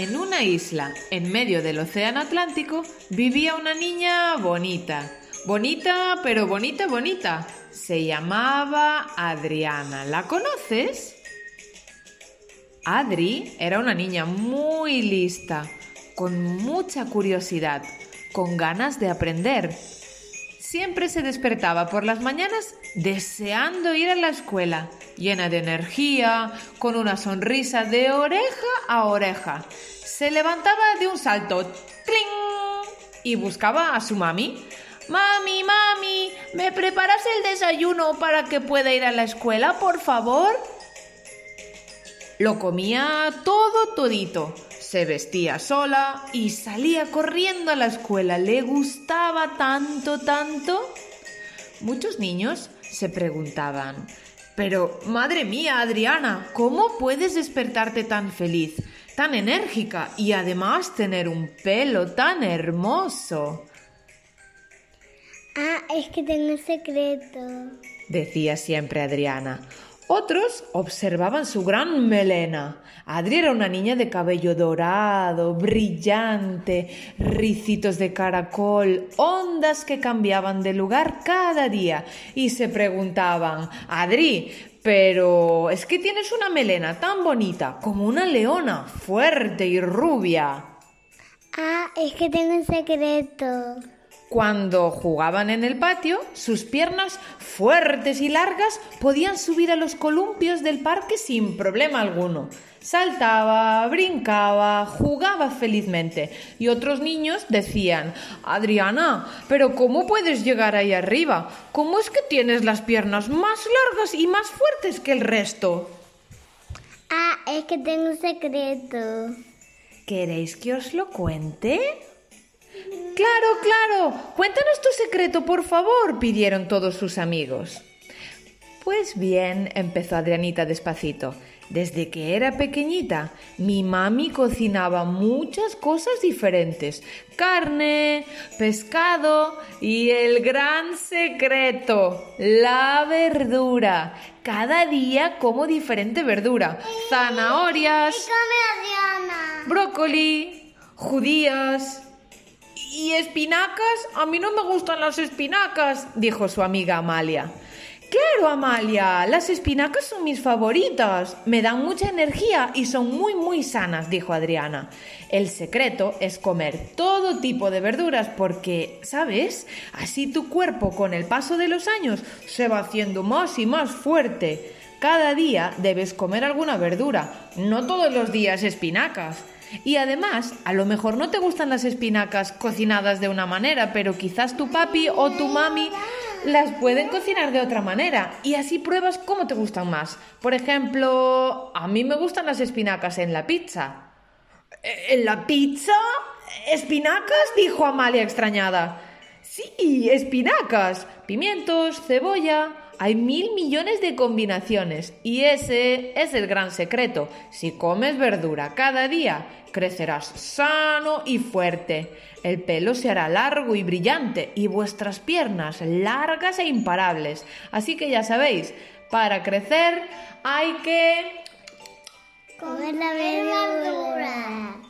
En una isla, en medio del Océano Atlántico, vivía una niña bonita. Bonita, pero bonita, bonita. Se llamaba Adriana. ¿La conoces? Adri era una niña muy lista, con mucha curiosidad, con ganas de aprender. Siempre se despertaba por las mañanas deseando ir a la escuela, llena de energía, con una sonrisa de oreja a oreja. Se levantaba de un salto ¡tling! y buscaba a su mami. Mami, mami, ¿me preparas el desayuno para que pueda ir a la escuela, por favor? Lo comía todo todito. Se vestía sola y salía corriendo a la escuela. Le gustaba tanto, tanto. Muchos niños se preguntaban, pero madre mía, Adriana, ¿cómo puedes despertarte tan feliz, tan enérgica y además tener un pelo tan hermoso? Ah, es que tengo un secreto. Decía siempre Adriana. Otros observaban su gran melena. Adri era una niña de cabello dorado, brillante, ricitos de caracol, ondas que cambiaban de lugar cada día y se preguntaban, Adri, pero es que tienes una melena tan bonita como una leona, fuerte y rubia. Ah, es que tengo un secreto. Cuando jugaban en el patio, sus piernas fuertes y largas podían subir a los columpios del parque sin problema alguno. Saltaba, brincaba, jugaba felizmente y otros niños decían Adriana, pero ¿cómo puedes llegar ahí arriba? ¿Cómo es que tienes las piernas más largas y más fuertes que el resto? Ah, es que tengo un secreto. ¿Queréis que os lo cuente? Claro, claro. Cuéntanos tu secreto, por favor, pidieron todos sus amigos. Pues bien, empezó Adrianita despacito. Desde que era pequeñita, mi mami cocinaba muchas cosas diferentes. Carne, pescado y el gran secreto, la verdura. Cada día como diferente verdura. Zanahorias, brócoli, judías, ¿Y espinacas? A mí no me gustan las espinacas, dijo su amiga Amalia. Claro, Amalia, las espinacas son mis favoritas. Me dan mucha energía y son muy, muy sanas, dijo Adriana. El secreto es comer todo tipo de verduras porque, ¿sabes? Así tu cuerpo con el paso de los años se va haciendo más y más fuerte. Cada día debes comer alguna verdura, no todos los días espinacas. Y además, a lo mejor no te gustan las espinacas cocinadas de una manera, pero quizás tu papi o tu mami las pueden cocinar de otra manera y así pruebas cómo te gustan más. Por ejemplo, a mí me gustan las espinacas en la pizza. ¿En la pizza? ¿Espinacas? dijo Amalia extrañada. Sí, espinacas, pimientos, cebolla, hay mil millones de combinaciones y ese es el gran secreto. Si comes verdura cada día, crecerás sano y fuerte. El pelo se hará largo y brillante y vuestras piernas largas e imparables. Así que ya sabéis, para crecer hay que... Comer la verdura.